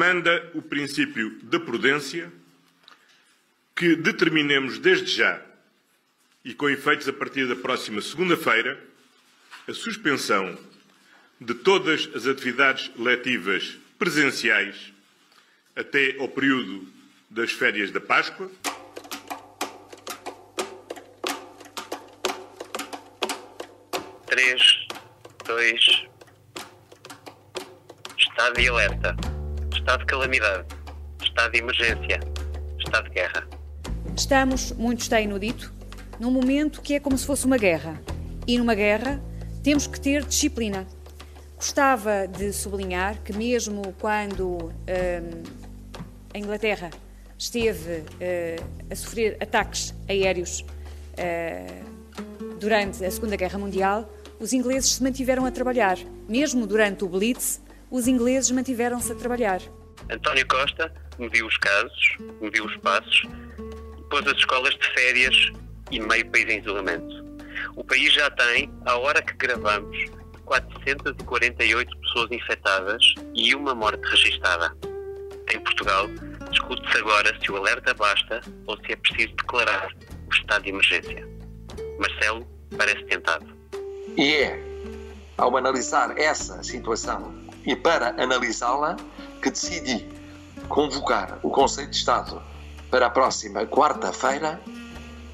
manda o princípio da prudência que determinemos desde já e com efeitos a partir da próxima segunda-feira a suspensão de todas as atividades letivas presenciais até ao período das férias da Páscoa. Três, dois, estado de alerta, estado de calamidade, estado de emergência, estado de guerra. Estamos, muitos têm no dito, num momento que é como se fosse uma guerra. E numa guerra temos que ter disciplina. Gostava de sublinhar que, mesmo quando hum, a Inglaterra esteve uh, a sofrer ataques aéreos uh, durante a Segunda Guerra Mundial, os ingleses se mantiveram a trabalhar. Mesmo durante o Blitz, os ingleses mantiveram-se a trabalhar. António Costa mediu os casos, mediu os passos, pôs as escolas de férias e meio país em isolamento. O país já tem, à hora que gravamos, 448 pessoas infectadas e uma morte registada. Em Portugal, discute-se agora se o alerta basta ou se é preciso declarar o estado de emergência. Marcelo parece tentado. E é, ao analisar essa situação e para analisá-la, que decidi convocar o Conselho de Estado para a próxima quarta-feira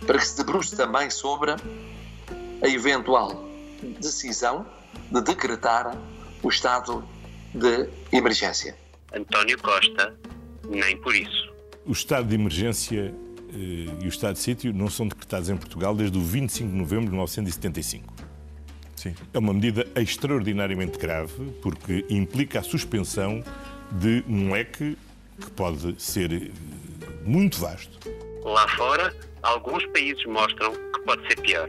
para que se debruce também sobre a eventual decisão de decretar o estado de emergência. António Costa, nem por isso. O estado de emergência eh, e o estado de sítio não são decretados em Portugal desde o 25 de novembro de 1975. Sim. É uma medida extraordinariamente grave porque implica a suspensão de um leque que pode ser eh, muito vasto. Lá fora, alguns países mostram que pode ser pior.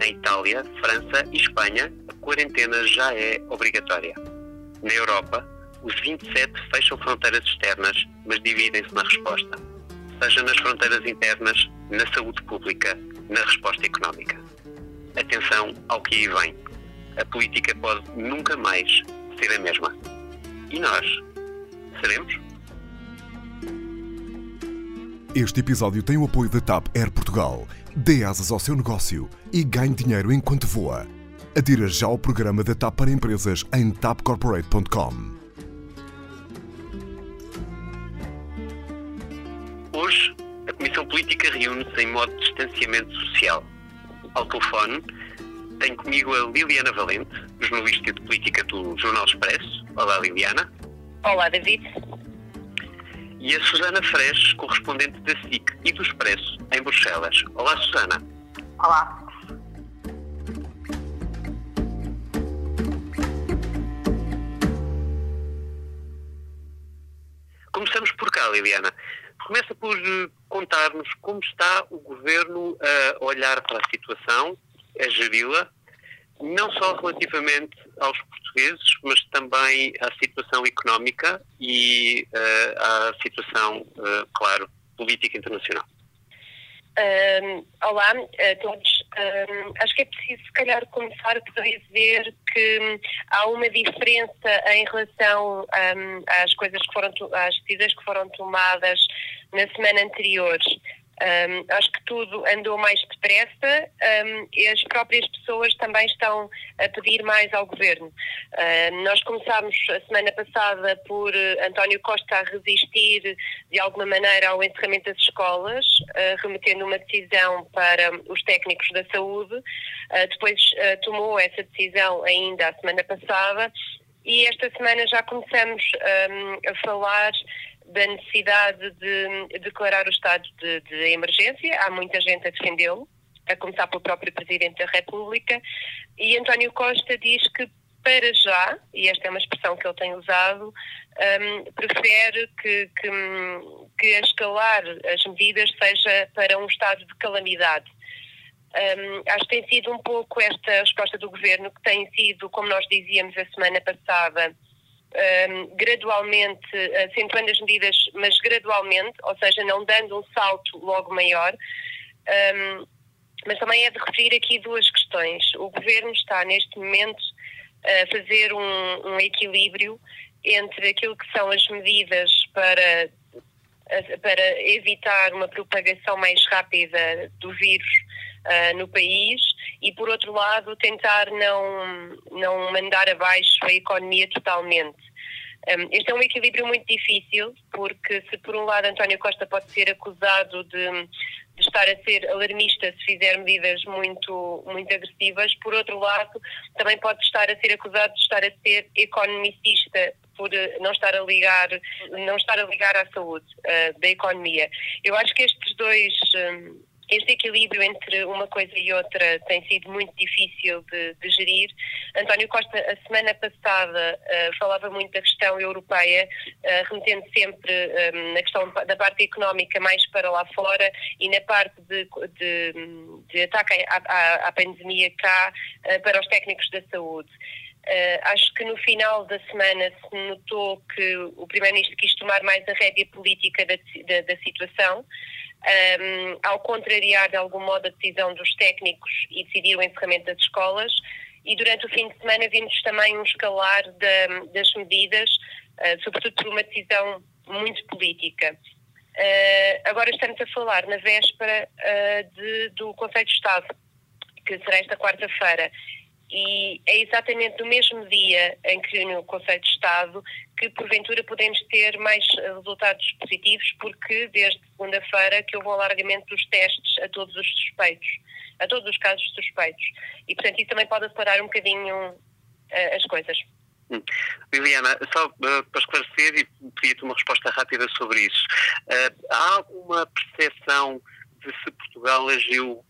Em Itália, França e Espanha, a quarentena já é obrigatória. Na Europa, os 27 fecham fronteiras externas, mas dividem-se na resposta, seja nas fronteiras internas, na saúde pública, na resposta económica. Atenção ao que aí vem. A política pode nunca mais ser a mesma. E nós? Seremos? Este episódio tem o apoio da TAP Air Portugal. Dê asas ao seu negócio e ganhe dinheiro enquanto voa. Adira já ao programa da TAP para empresas em tapcorporate.com. Hoje, a Comissão Política reúne-se em modo de distanciamento social. Ao telefone, tenho comigo a Liliana Valente, jornalista de política do Jornal Expresso. Olá, Liliana. Olá, David. E a Susana Fresh, correspondente da SIC e do Expresso, em Bruxelas. Olá, Susana. Olá. Começamos por cá, Liliana. Começa por eh, contar-nos como está o governo a olhar para a situação, a geri-la, não só relativamente aos portugueses, mas também à situação económica e uh, à situação, uh, claro, política internacional. Um, olá a todos. Um, acho que é preciso, se calhar, começar por dizer que há uma diferença em relação um, às coisas que foram, às decisões que foram tomadas na semana anterior. Um, acho que tudo andou mais depressa um, e as próprias pessoas também estão a pedir mais ao governo. Uh, nós começámos a semana passada por uh, António Costa a resistir de alguma maneira ao encerramento das escolas, uh, remetendo uma decisão para os técnicos da saúde. depois tomou essa decisão ainda a semana passada e esta semana já começamos um, a falar da necessidade de declarar o estado de, de emergência. Há muita gente a defendê-lo, a começar pelo próprio Presidente da República. E António Costa diz que, para já, e esta é uma expressão que ele tem usado, um, prefere que, que, que escalar as medidas seja para um estado de calamidade. Um, acho que tem sido um pouco esta resposta do governo, que tem sido, como nós dizíamos a semana passada, um, gradualmente, acentuando as medidas, mas gradualmente, ou seja, não dando um salto logo maior. Um, mas também é de referir aqui duas questões. O governo está, neste momento, a fazer um, um equilíbrio entre aquilo que são as medidas para, para evitar uma propagação mais rápida do vírus uh, no país e, por outro lado, tentar não, não mandar abaixo a economia totalmente. Um, este é um equilíbrio muito difícil, porque se por um lado António Costa pode ser acusado de, de, estar a ser alarmista se fizer medidas muito, muito agressivas, por outro lado também pode estar a ser acusado de estar a ser economicista por eh, não estar a ligar, não estar a ligar à saúde uh, da economia. Eu acho que estes dois este equilíbrio entre uma coisa e outra tem sido muito difícil de, de gerir. António Costa, a semana passada, uh, falava muito da questão europeia, uh, remetendo sempre um, na questão da parte económica mais para lá fora e na parte de, de, de ataque à, à, à, pandemia cá uh, para os técnicos da saúde. Uh, acho que no final da semana se notou que o Primeiro-Ministro quis tomar mais a rédea política da, da, da situação um, ao contrariar de algum modo a decisão dos técnicos e decidir o encerramento das escolas. E durante o fim de semana vimos também um escalar de, das medidas, uh, sobretudo por uma decisão muito política. Uh, agora estamos a falar na véspera uh, de, do Conselho de Estado, que será esta quarta-feira e é exatamente no mesmo dia em que no Conselho de Estado que porventura podemos ter mais resultados positivos porque desde segunda-feira que houve um alargamento dos testes a todos os suspeitos, a todos os casos suspeitos e portanto isso também pode acelerar um bocadinho uh, as coisas. Hum. Liliana, só uh, para esclarecer e pedir-te uma resposta rápida sobre isso. Uh, há alguma percepção de se Portugal agiu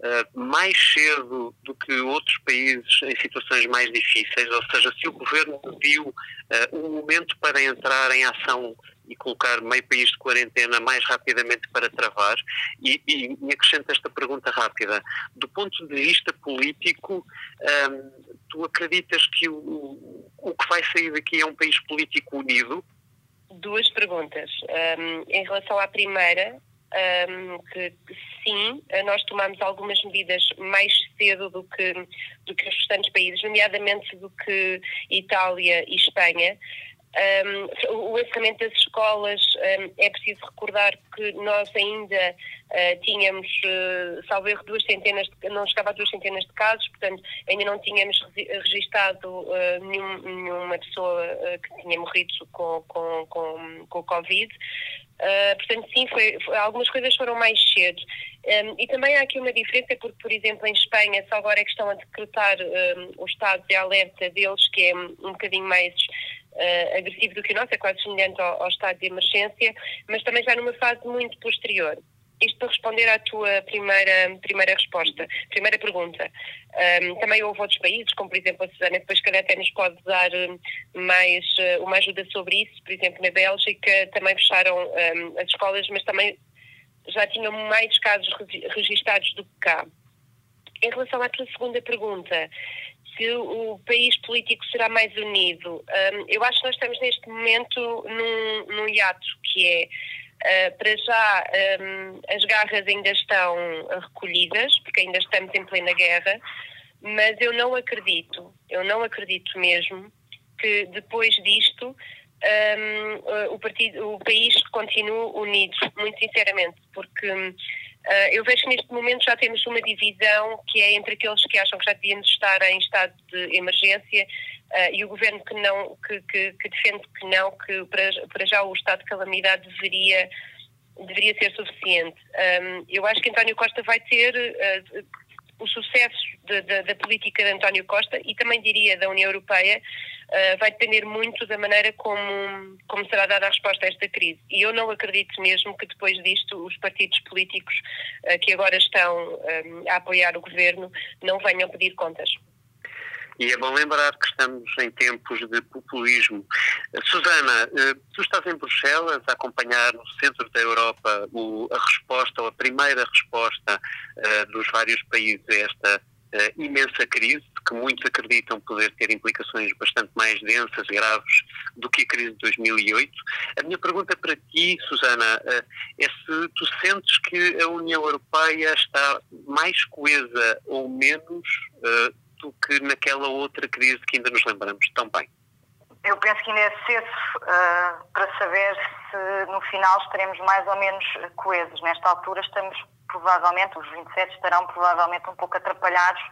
uh, mais cedo do que outros países em situações mais difíceis, ou seja, se o governo viu uh, um momento para entrar em ação e colocar meio país de quarentena mais rapidamente para travar. E, e, e acrescento esta pergunta rápida. Do ponto de vista político, um, tu acreditas que o, o que vai sair daqui é um país político unido? Duas perguntas. Um, em relação à primeira, um, que, sim, nós tomamos algumas medidas mais cedo do que, do que os restantes países, nomeadamente do que Itália e Espanha. Um, o encerramento das escolas, um, é preciso recordar que nós ainda uh, tínhamos, uh, salvo erro, duas centenas, de, não chegava a duas centenas de casos, portanto, ainda não tínhamos registado uh, nenhum, nenhuma pessoa uh, que tinha morrido com, com, com, com Covid. Uh, portanto, sim, foi, foi, algumas coisas foram mais cedo. Um, e também há aqui uma diferença, porque, por exemplo, em Espanha, só agora é que estão a decretar um, o estado de alerta deles, que é um, um bocadinho mais uh, agressivo do que o nosso, é quase semelhante ao, ao estado de emergência, mas também já numa fase muito posterior. Isto para responder à tua primeira, primeira resposta, primeira pergunta. Um, também houve outros países, como por exemplo a Susana, depois calhar até nos pode dar hum, mais uh, uma ajuda sobre isso. Por exemplo, na Bélgica também fecharam um, as escolas, mas também já tinham mais casos registados do que cá. Em relação à tua segunda pergunta, se o país político será mais unido, um, eu acho que nós estamos neste momento num, num hiato, que é Uh, para já, um, as garras ainda estão recolhidas, porque ainda estamos em plena guerra, mas eu não acredito, eu não acredito mesmo que depois disto um, o, partido, o país continue unido, muito sinceramente, porque uh, eu vejo que neste momento já temos uma divisão que é entre aqueles que acham que já devíamos estar em estado de emergência uh, e o governo que não que, que, que, defende que não, que para, para já o estado de calamidade deveria deveria ser suficiente. Um, eu acho que António Costa vai ter uh, o sucesso de, de, da política de António Costa e também diria da União Europeia uh, vai depender muito da maneira como, como será dada a resposta a esta crise. E eu não acredito mesmo que depois disto os partidos políticos que agora estão a apoiar o governo não venham pedir contas. E é bom lembrar que estamos em tempos de populismo. Susana, eh, tu estás em Bruxelas a acompanhar no centro da Europa a resposta, ou a primeira resposta eh, dos vários países a esta eh, imensa crise, que muitos acreditam poder ter implicações bastante mais densas e graves do que a crise de 2008. A minha pergunta para ti, Susana, é se tu sentes que a União Europeia está mais coesa ou menos do que naquela outra crise que ainda nos lembramos tão bem? eu penso que ainda é cedo uh, para saber se no final estaremos mais ou menos coesos. Nesta altura estamos provavelmente, os 27 estarão provavelmente um pouco atrapalhados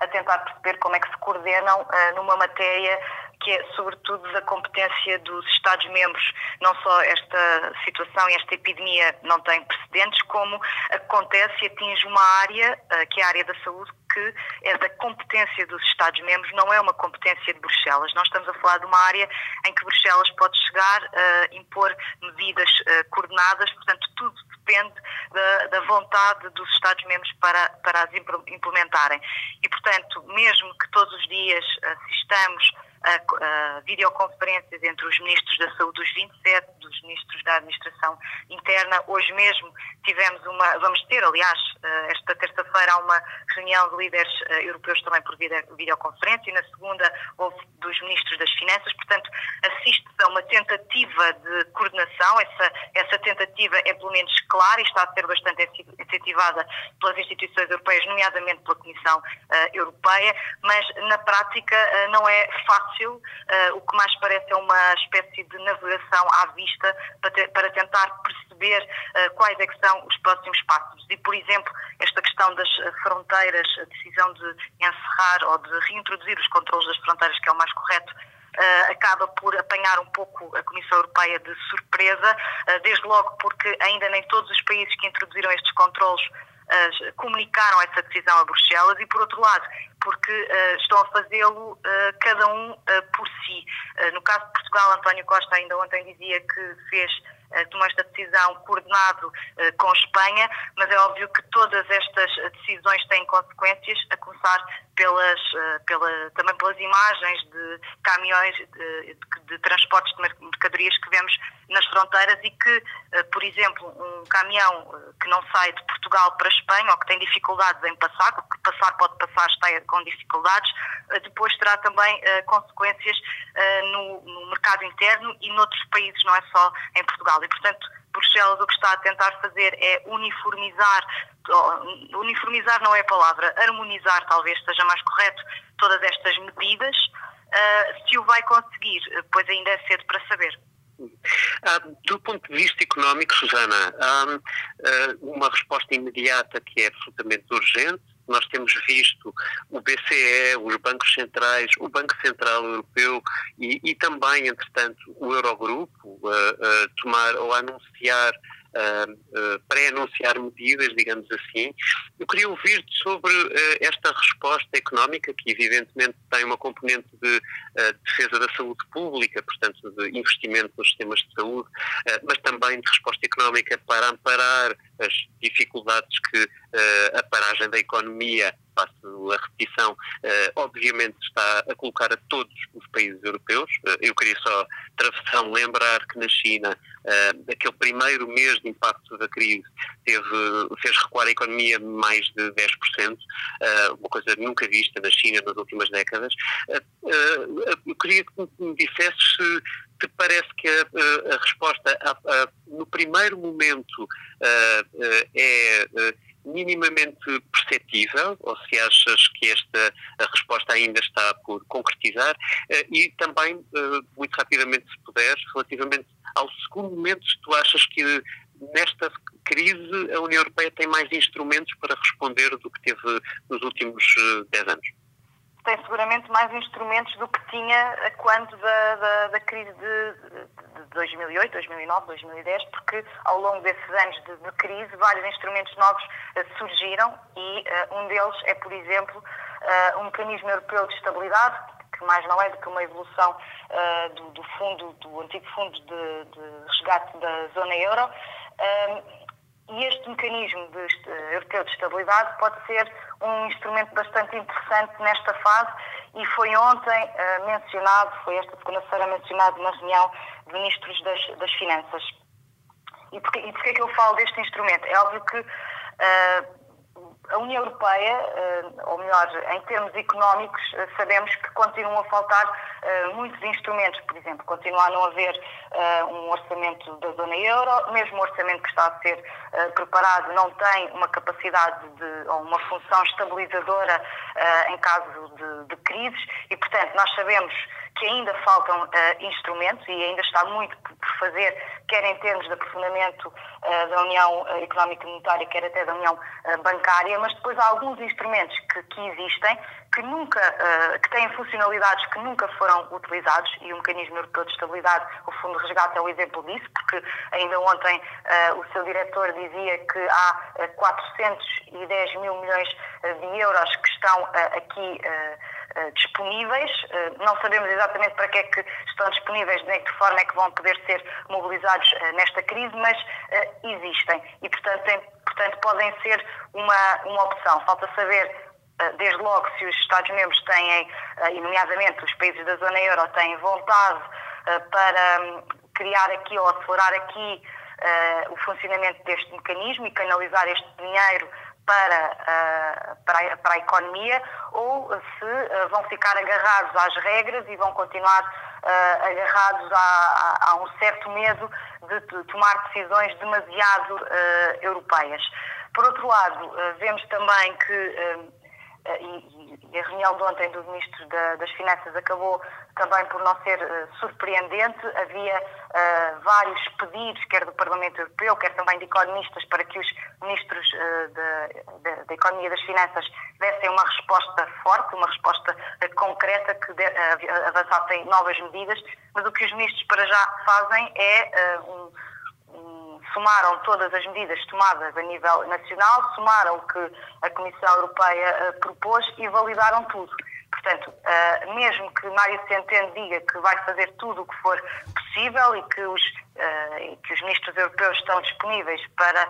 a tentar perceber como é que se coordenam uh, numa matéria que é sobretudo da competência dos Estados-membros. Não só esta situação e esta epidemia não tem precedentes, como acontece e atinge uma área, uh, que é a área da saúde, que é da competência dos Estados-membros, não é uma competência de Bruxelas. Nós estamos a falar de uma área em que Bruxelas pode chegar a uh, impor medidas uh, coordenadas, portanto, tudo depende da, da vontade dos Estados-membros para, para as implementarem. E, portanto, mesmo que todos os dias assistamos a, a videoconferências entre os ministros da Saúde dos 27, dos ministros da Administração Interna. Hoje mesmo tivemos uma, vamos ter, aliás, eh, esta terça-feira há uma reunião de líderes eh, europeus também por videoconferência e na segunda houve dos ministros das Finanças, portanto, assiste-se a uma tentativa de coordenação, essa, essa tentativa é pelo menos clara e está a ser bastante incentivada pelas instituições europeias, nomeadamente pela Comissão uh, Europeia, mas na prática uh, não é fácil uh, o que mais parece é uma espécie de navegação à vista para, ter, para tentar perceber quais é são os próximos passos. E, por exemplo, esta questão das fronteiras, a decisão de encerrar ou de reintroduzir os controles das fronteiras, que é o mais correto, Uh, acaba por apanhar um pouco a Comissão Europeia de surpresa, uh, desde logo porque ainda nem todos os países que introduziram estes controles uh, comunicaram essa decisão a Bruxelas e, por outro lado, porque uh, estão a fazê-lo uh, cada um por si. no caso de Portugal, António Costa ainda ontem dizia que fez tomou esta decisão coordenado com Espanha, mas é óbvio que todas estas decisões têm consequências, a começar pelas, pela, também pelas imagens de caminhões de, de transportes de mercadorias que vemos nas fronteiras e que, por exemplo, um caminhão que não sai de Portugal para Espanha ou que tem dificuldades em passar, porque passar pode passar está com dificuldades, depois terá também consequências no, no mercado interno e noutros países, não é só em Portugal. E, portanto, Bruxelas o que está a tentar fazer é uniformizar, uniformizar não é a palavra, harmonizar talvez seja mais correto, todas estas medidas. Uh, se o vai conseguir, pois ainda é cedo para saber. Ah, do ponto de vista económico, Susana, há ah, uma resposta imediata que é absolutamente urgente. Nós temos visto o BCE, os bancos centrais, o Banco Central Europeu e, e também, entretanto, o Eurogrupo uh, tomar ou anunciar pré-anunciar medidas, digamos assim. Eu queria ouvir-te sobre uh, esta resposta económica, que evidentemente tem uma componente de defesa da saúde pública, portanto, de investimento nos sistemas de saúde, mas também de resposta económica para amparar as dificuldades que a paragem da economia faço a repetição, obviamente está a colocar a todos os países europeus. Eu queria só, travessão, lembrar que na China, aquele primeiro mês de impacto da crise teve, fez recuar a economia mais de 10%, uma coisa nunca vista na China nas últimas décadas. eu queria que me dissesse se te parece que a, a resposta a, a, no primeiro momento é minimamente perceptível, ou se achas que esta a resposta ainda está por concretizar, eh, e também, eh, muito rapidamente, se puderes, relativamente ao segundo momento, se tu achas que nesta crise a União Europeia tem mais instrumentos para responder do que teve nos últimos 10 eh, anos? tem seguramente mais instrumentos do que tinha quando da, da, da crise de, de, 2008, 2009, 2010, porque ao longo desses anos de, de crise vários instrumentos novos uh, surgiram e uh, um deles é, por exemplo, uh, um mecanismo europeu de estabilidade, que mais não é do que uma evolução do, do, fundo, do antigo fundo de, de resgate da zona euro. E este mecanismo de, europeu de estabilidade pode ser um instrumento bastante interessante nesta fase e foi ontem uh, mencionado, foi esta segunda-feira mencionado na reunião de ministros das, das Finanças. E porquê, e porquê que eu falo deste instrumento? É óbvio que uh, a União Europeia, eh, ou melhor, em termos económicos, eh, sabemos que continuam a faltar eh, muitos instrumentos. Por exemplo, continua a não haver um orçamento da zona euro, mesmo o orçamento que está a ser preparado não tem uma capacidade de, ou uma função estabilizadora em caso de, de crises e, portanto, nós sabemos que ainda faltam instrumentos e ainda está muito fazer, quer em termos de aprofundamento uh, da União Económica e Monetária, quer até da União Bancária, mas depois há alguns instrumentos que, que existem, que nunca, que têm funcionalidades que nunca foram utilizados e o Mecanismo Europeu de Estabilidade, o Fundo de Resgate é o exemplo disso, porque ainda ontem o seu diretor dizia que há 410 mil milhões de euros que estão aqui eh, disponíveis. Eh, não sabemos exatamente para que é que estão disponíveis, nem de que forma é que vão poder ser mobilizados eh, nesta crise, mas existem e, portanto, tem, portanto podem ser uma, uma opção. Falta saber desde logo se os Estados-membros têm, e nomeadamente os países da zona euro, têm vontade para hum, criar aqui ou acelerar aqui o funcionamento deste mecanismo e canalizar este dinheiro para, uh, para, a, para, a, economia ou se uh, vão ficar agarrados às regras e vão continuar uh, agarrados a, a, a, um certo medo de, de tomar decisões demasiado europeias. Por outro lado, vemos também que eh, e, a reunião de ontem do Ministro das Finanças acabou também por não ser eh, surpreendente. Havia uh, vários pedidos, quer do Parlamento Europeu, quer também de economistas, para que os ministros da Economia e das Finanças dessem uma resposta forte, uma resposta concreta, que avançassem novas medidas. Mas o que os ministros para já fazem é um somaram todas as medidas tomadas a nível nacional, somaram o que a Comissão Europeia uh, propôs e validaram tudo. Portanto, uh, mesmo que Mário Centeno diga que vai fazer tudo o que for possível e que os, uh, que os ministros europeus estão disponíveis para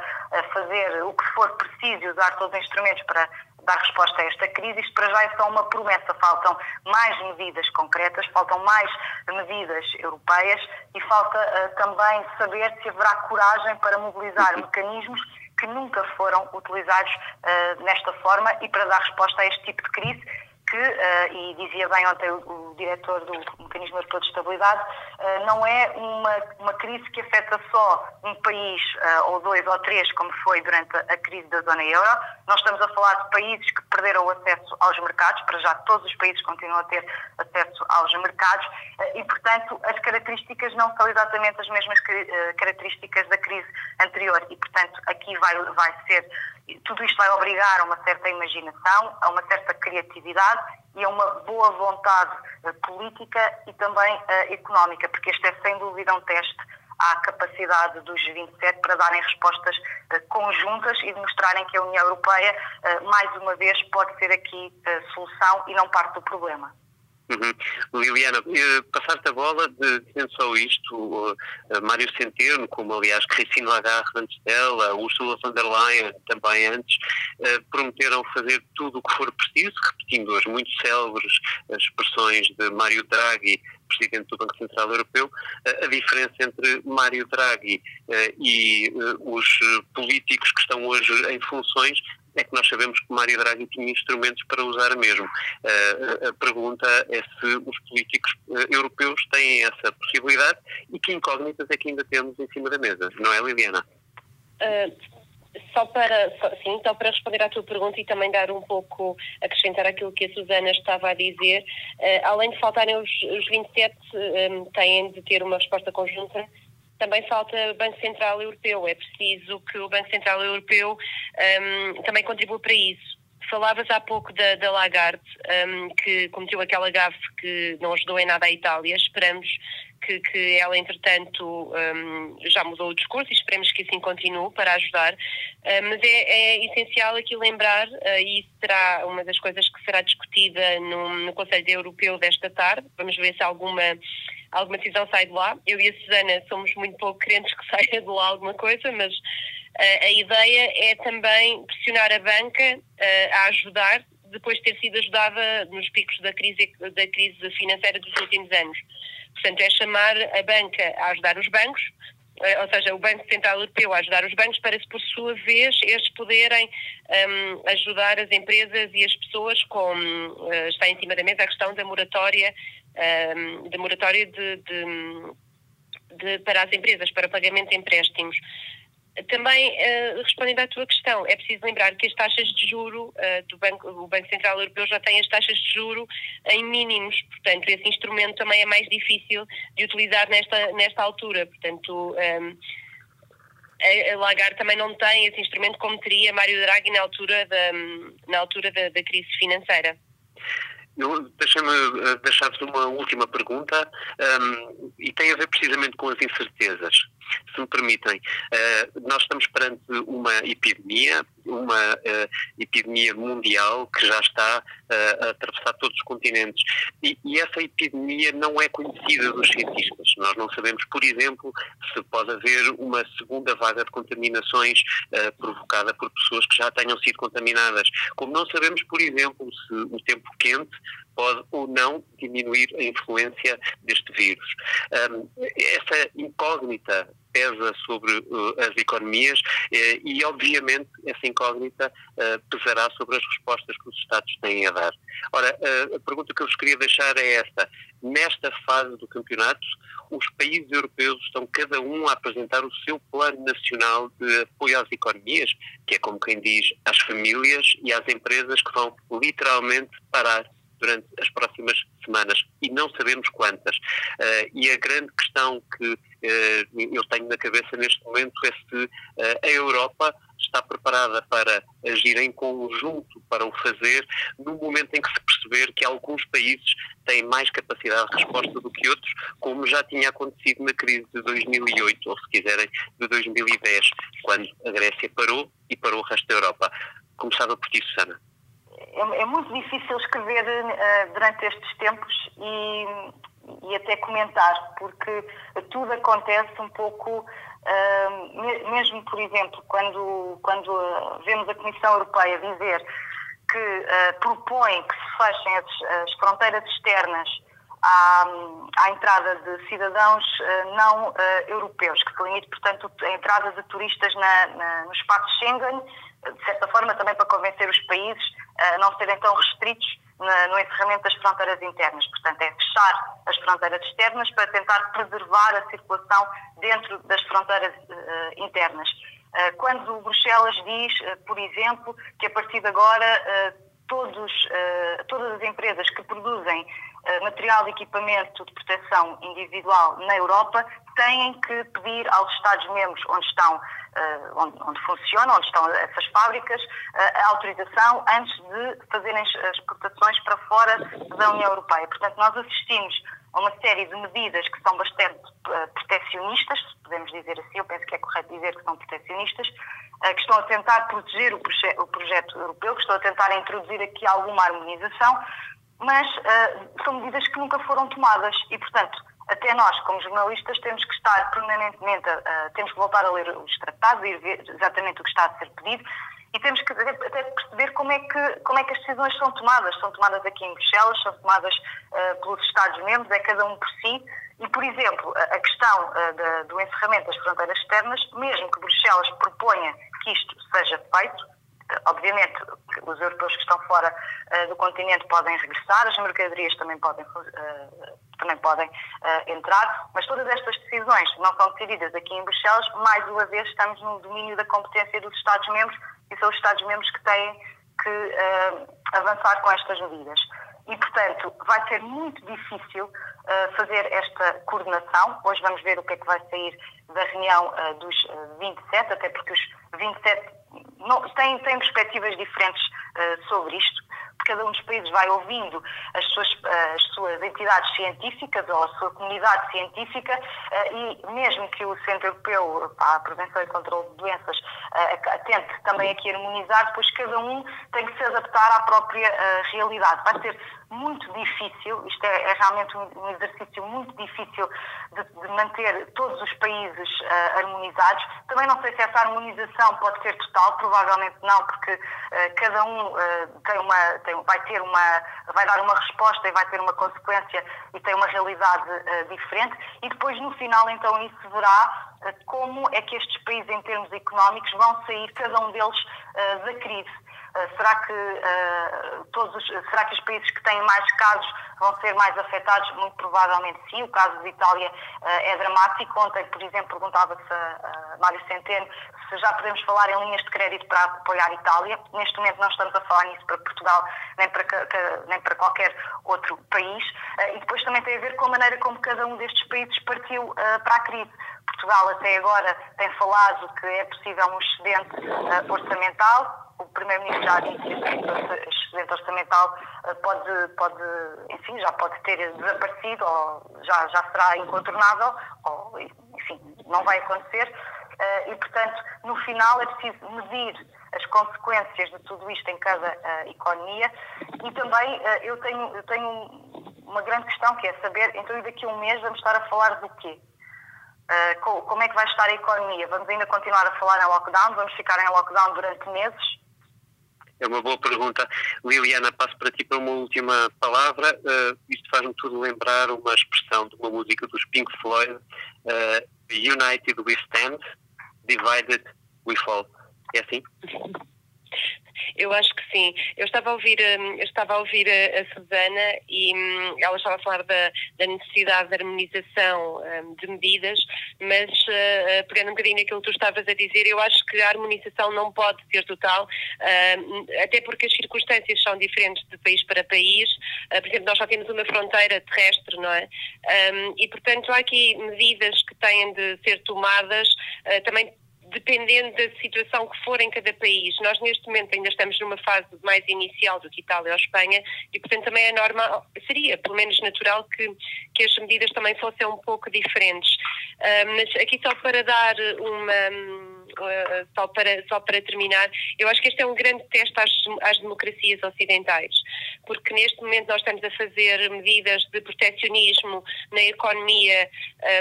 fazer o que for preciso e usar todos os instrumentos para dar resposta a esta crise. Isto para já é só uma promessa. Faltam mais medidas concretas, faltam mais medidas europeias e falta uh, também saber se haverá coragem para mobilizar mecanismos que nunca foram utilizados uh, nesta forma e para dar resposta a este tipo de crise que, uh, e dizia bem ontem o, o, diretor do Mecanismo Europeu de Estabilidade, uh, não é uma, uma crise que afeta só um país uh, ou dois ou três, como foi durante a crise da zona euro. Nós estamos a falar de países que perderam o acesso aos mercados, para já todos os países continuam a ter acesso aos mercados, e, portanto, as características não são exatamente as mesmas características da crise anterior, e, portanto, aqui vai, vai ser tudo isto vai obrigar a uma certa imaginação, a uma certa criatividade e a uma boa vontade uh, política e também uh, económica, porque este é sem dúvida um teste à capacidade dos 27 para darem respostas uh, conjuntas e demonstrarem que a União Europeia, mais uma vez, pode ser aqui solução e não parte do problema. Uhum. Liliana, eh, passar-te a bola, dizendo só isto, uh, Mário Centeno, como aliás Cristina Lagarde antes dela, Ursula von der Leyen também antes, uh, prometeram fazer tudo o que for preciso, repetindo as muito célebres expressões de Mário Draghi, Presidente do Banco Central Europeu, a diferença entre Mário Draghi e os políticos que estão hoje em funções é que nós sabemos que Mário Draghi tinha instrumentos para usar mesmo. Uh, a pergunta é se os políticos uh, europeus têm essa possibilidade e que incógnitas é que ainda temos em cima da mesa, não é, Liliana? Uh, só para, só, sim, só para responder à tua pergunta e também dar um pouco, acrescentar aquilo que a Susana estava a dizer, além de faltarem os, os 27, um, têm de ter uma resposta conjunta também falta Banco Central Europeu. É preciso que o Banco Central Europeu um, também contribua para isso. Falavas há pouco da, da Lagarde, um, que cometeu aquela gafe que não ajudou em nada a Itália. Esperamos que, que ela, entretanto, um, já mudou o discurso e esperemos que assim continue para ajudar. Uh, mas é, é, essencial aqui lembrar, uh, e isso será uma das coisas que será discutida no, no Conselho Europeu desta tarde. Vamos ver se alguma alguma decisão sai de lá. Eu e a Susana somos muito pouco crentes que saia de lá alguma coisa, mas uh, a ideia é também pressionar a banca uh, a ajudar depois de ter sido ajudada nos picos da crise, da crise financeira dos últimos anos. Portanto, é chamar a banca a ajudar os bancos, uh, ou seja, o Banco Central Europeu a ajudar os bancos para, por sua vez, eles poderem um, ajudar as empresas e as pessoas com, uh, está em cima da mesa a questão da moratória um, de moratória de, de, de, para as empresas, para pagamento de empréstimos. também, uh, respondendo à tua questão, é preciso lembrar que as taxas de juro uh, do Banco, o Banco Central Europeu já tem as taxas de juro em mínimos, portanto, esse instrumento também é mais difícil de utilizar nesta, nesta altura. Portanto, um, a Lagarde também não tem esse instrumento como teria Mário Draghi na altura da, na altura da, da crise financeira. Deixa-me eh, deixar-vos uma última pergunta um, e tem a ver precisamente com as incertezas. Se me permitem, uh, nós estamos perante uma epidemia, uma uh, epidemia mundial que já está uh, a atravessar todos os continentes. E, e, essa epidemia não é conhecida dos cientistas. Nós não sabemos, por exemplo, se pode haver uma segunda vaga de contaminações provocada por pessoas que já tenham sido contaminadas. Como não sabemos, por exemplo, se o tempo quente pode ou não diminuir a influência deste vírus. Um, essa incógnita pesa sobre uh, as economias uh, e, obviamente, essa incógnita uh, pesará sobre as respostas que os Estados têm a dar. Ora, a pergunta que eu vos queria deixar é esta. Nesta fase do campeonato, os países europeus estão cada um a apresentar o seu plano nacional de apoio às economias, que é como quem diz às famílias e às empresas que vão literalmente parar durante as próximas semanas e não sabemos quantas. Uh, e a grande questão que uh, eu tenho na cabeça neste momento é se uh, a Europa está preparada para agir em conjunto para o fazer no momento em que se perceber que alguns países têm mais capacidade de resposta do que outros, como já tinha acontecido na crise de 2008, ou se quiserem, de 2010, quando a Grécia parou e parou o resto da Europa. Começava por ti, Susana é, é muito difícil escrever uh, durante estes tempos e, e até comentar, porque tudo acontece um pouco, uh, mesmo por exemplo, quando, quando vemos a Comissão Europeia dizer que uh, propõe que se fechem as, as fronteiras externas à, à, entrada de cidadãos uh, não uh, europeus, que se limite, portanto, a entrada de turistas na, na, no espaço Schengen, de certa forma também para convencer os países a não serem tão restritos no encerramento das fronteiras internas. Portanto, é fechar as fronteiras externas para tentar preservar a circulação dentro das fronteiras uh, internas. Uh, quando Bruxelas diz, uh, por exemplo, que a partir de agora todos, todas as empresas que produzem material de equipamento de proteção individual na Europa têm que pedir aos Estados-membros onde estão onde, onde, funcionam, onde estão essas fábricas, uh, a autorização antes de fazerem exportações para fora da União Europeia. Portanto, nós assistimos a uma série de medidas que são bastante uh, protecionistas, podemos dizer assim, eu penso que é correto dizer que são protecionistas, que estão a tentar proteger o, proje o, projeto europeu, que estão a tentar introduzir aqui alguma harmonização, mas são medidas que nunca foram tomadas e, portanto, até nós, como jornalistas, temos que estar permanentemente, uh, temos que voltar a ler os tratados e ver exatamente o que está a ser pedido e temos que até perceber como é que, como é que as decisões são tomadas. São tomadas aqui em Bruxelas, são tomadas uh, pelos Estados-membros, é cada um por si. E, por exemplo, a, questão uh, do encerramento das fronteiras externas, mesmo que Bruxelas proponha que isto seja feito, Obviamente, os europeus que estão fora uh, do continente podem regressar, as mercadorias também podem, uh, também podem uh, entrar, mas todas estas decisões não são decididas aqui em Bruxelas. Mais uma vez, estamos no domínio da competência dos Estados-membros e são os Estados-membros que têm que avançar com estas medidas. E, portanto, vai ser muito difícil uh, fazer esta coordenação. Hoje vamos ver o que é que vai sair da reunião uh, dos 27, até porque os 27 não, têm, têm perspectivas diferentes uh, sobre isto. Cada um dos países vai ouvindo as suas, as suas entidades científicas ou a sua comunidade científica uh, e mesmo que o Centro Europeu para a Prevenção e Controlo de Doenças uh, tente também aqui harmonizar, depois cada um tem que se adaptar à própria realidade. Vai ser muito difícil, isto é, é realmente um, exercício muito difícil de, de manter todos os países uh, harmonizados. Também não sei se essa harmonização pode ser total, provavelmente não, porque uh, cada um uh, tem uma, tem, vai ter uma, vai dar uma resposta e vai ter uma consequência e tem uma realidade diferente. E depois no final então isso verá como é que estes países em termos económicos vão sair cada um deles da crise será, que, todos os, será que os países que têm mais casos vão ser mais afetados? Muito provavelmente sim. O caso de Itália é dramático. Ontem, por exemplo, perguntava-se a, Mário Centeno se já podemos falar em linhas de crédito para apoiar a Itália. Neste momento não estamos a falar nisso para Portugal nem para, nem para qualquer outro país. E depois também tem a ver com a maneira como cada um destes países partiu para a crise. Portugal até agora tem falado que é possível um excedente orçamental. O Primeiro-Ministro já disse que excedente orçamental uh, pode, pode, enfim, já pode ter desaparecido ou já, já será incontornável, ou, enfim, não vai acontecer. Uh, e, portanto, no final é preciso medir as consequências de tudo isto em cada uh, economia e também eu, tenho, eu tenho uma grande questão que é saber, então daqui a um mês vamos estar a falar do quê? Como é que vai estar a economia? Vamos ainda continuar a falar em lockdown? Vamos ficar em lockdown durante meses? É uma boa pergunta. Liliana, passo para ti para uma última palavra. Uh, isto faz-me tudo lembrar uma expressão de uma música dos Pink Floyd: uh, United we stand, divided we fall. É assim? Eu acho que sim. Eu estava a ouvir, hum, eu estava a, ouvir a, a Susana e hum, ela estava a falar da, da necessidade de harmonização um, de medidas, mas uh, pegando um bocadinho naquilo que tu estavas a dizer, eu acho que a harmonização não pode ser total, uh, até porque as circunstâncias são diferentes de país para país. Uh, por exemplo, nós só temos uma fronteira terrestre, não é? Um, e, portanto, há aqui medidas que têm de ser tomadas também dependendo da situação que for em cada país. Nós, neste momento, ainda estamos numa fase mais inicial do que Itália ou Espanha e, portanto, também é normal, seria pelo menos natural que, que as medidas também fossem um pouco diferentes. Uh, mas aqui só para dar uma uh, só, para, só para terminar, eu acho que este é um grande teste às, às democracias ocidentais, porque neste momento nós estamos a fazer medidas de proteccionismo na economia,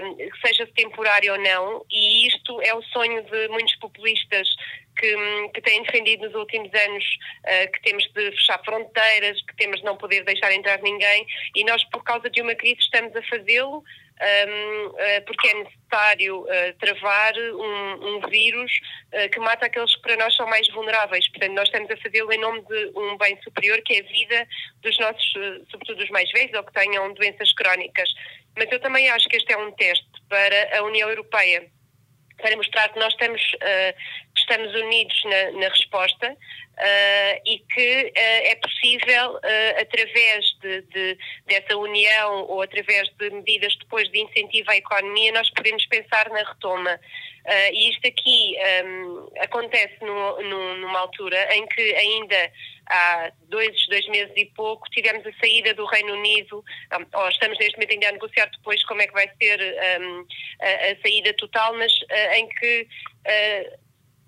um, seja temporário ou não, e isto é o sonho de muitos populistas que, que, têm defendido nos últimos anos uh, que temos de fechar fronteiras, que temos de não poder deixar entrar ninguém, e nós, por causa de uma crise, estamos a fazê-lo porque é necessário uh, travar um, um vírus uh, que mata aqueles que para nós são mais vulneráveis. Portanto, nós estamos a fazê-lo em nome de um bem superior, que é a vida dos nossos, sobretudo dos mais velhos ou que tenham doenças crónicas. Mas eu também acho que este é um teste para a União Europeia para mostrar que nós estamos, uh, estamos unidos na, na resposta uh, e que uh, é possível, através de, de, dessa união ou através de medidas depois de incentivo à economia, nós podemos pensar na retoma. e isto aqui um, acontece no, no, numa altura em que ainda há dois, dois meses e pouco, tivemos a saída do Reino Unido, ou estamos neste momento ainda a negociar depois como é que vai ser um, a, a, saída total, mas uh, em que uh,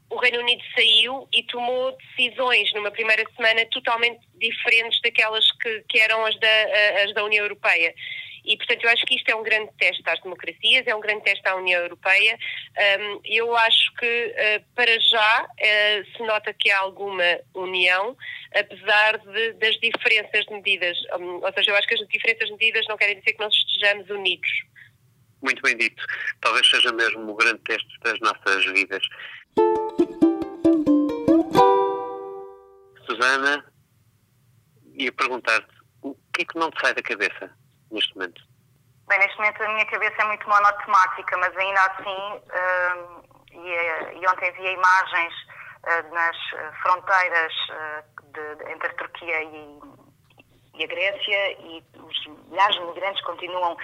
o Reino Unido saiu e tomou decisões numa primeira semana totalmente diferentes daquelas que, que eram as da, as da União Europeia. E, portanto, eu acho que isto é um grande teste às democracias, é um grande teste à União Europeia. Um, eu acho que, uh, para já, uh, se nota que há alguma união, apesar de, das diferenças de medidas. Um, ou seja, eu acho que as diferenças de medidas não querem dizer que nós estejamos unidos. Muito bem dito. Talvez seja mesmo o grande teste das nossas vidas. Susana, ia perguntar-te o que é que não te sai da cabeça neste momento? Bem, neste momento a minha cabeça é muito monotemática, mas ainda assim, uh, e, e, ontem vi imagens uh, nas fronteiras uh, de, de, entre a Turquia e, e, a Grécia e os milhares de migrantes continuam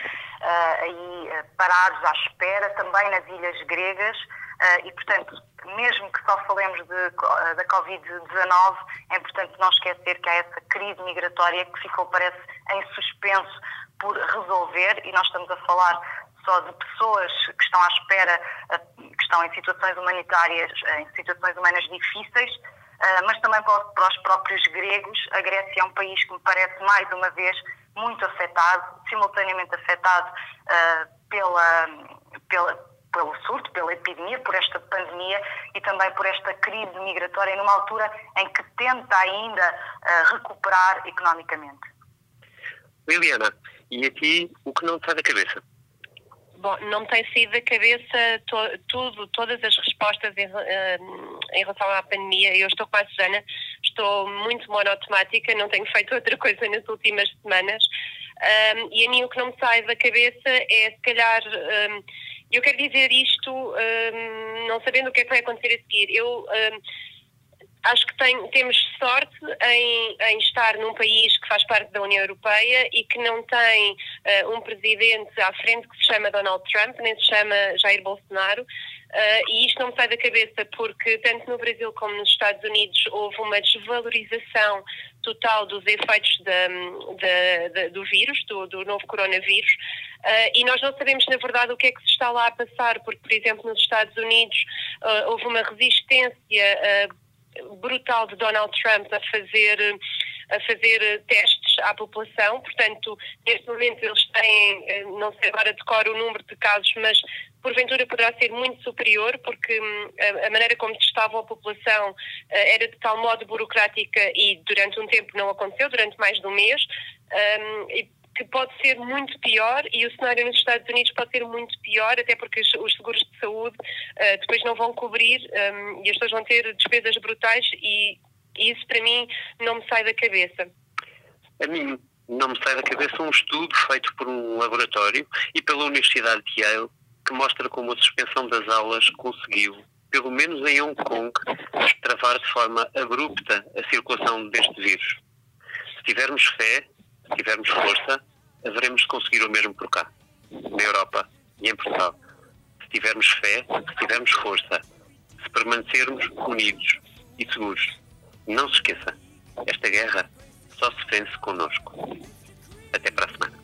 aí parados à espera, também nas ilhas gregas, e portanto mesmo que só falemos de, da Covid-19, é importante não esquecer que há essa crise migratória que ficou, parece, em suspenso por resolver e nós estamos a falar só de pessoas que estão à espera, eh, que estão em situações humanitárias, em situações humanas difíceis, mas também para os próprios gregos. A Grécia é um país que me parece, mais uma vez, muito afetado, simultaneamente afetado pela, pela, pelo surto, pela epidemia, por esta pandemia e também por esta crise migratória, numa altura em que tenta ainda recuperar economicamente. Liliana, e aqui, o que não te sai da cabeça? Bom, não me tem saído da cabeça to, tudo, todas as respostas em, uh, em, relação à pandemia. Eu estou com a Susana, estou muito monotemática, não tenho feito outra coisa nas últimas semanas. Um, e a mim o que não me sai da cabeça é, se calhar, um, eu quero dizer isto um, não sabendo o que é que vai acontecer a seguir. Eu acho que tem, temos sorte em, em, estar num país que faz parte da União Europeia e que não tem uh, um presidente à frente que se chama Donald Trump, nem se chama Jair Bolsonaro. Uh, e isto não me sai da cabeça porque, tanto no Brasil como nos Estados Unidos, houve uma desvalorização total dos efeitos do vírus, do, do novo coronavírus, uh, e nós não sabemos, na verdade, o que é que se está lá a passar, porque, por exemplo, nos Estados Unidos houve uma resistência brutal de Donald Trump a fazer a fazer testes à população, portanto, neste momento eles têm, eh, não sei agora decor o número de casos, mas porventura poderá ser muito superior, porque hum, a maneira como testavam a população eh, era de tal modo burocrática e durante um tempo não aconteceu, durante mais de um mês, hum, que pode ser muito pior e o cenário nos Estados Unidos pode ser muito pior, até porque os seguros de saúde uh, depois não vão cobrir um, e as pessoas vão ter despesas brutais e isso para mim não me sai da cabeça. A mim não me sai da cabeça um estudo feito por um laboratório e pela Universidade de Yale que mostra como a suspensão das aulas conseguiu, pelo menos em Hong Kong, travar de forma abrupta a circulação deste vírus. Se tivermos fé, tivermos força, haveremos de conseguir o mesmo por cá, na Europa e em Portugal. Se tivermos fé, se tivermos força, se permanecermos unidos e seguros. Não se esqueça, esta guerra só se vence connosco. Até para a semana.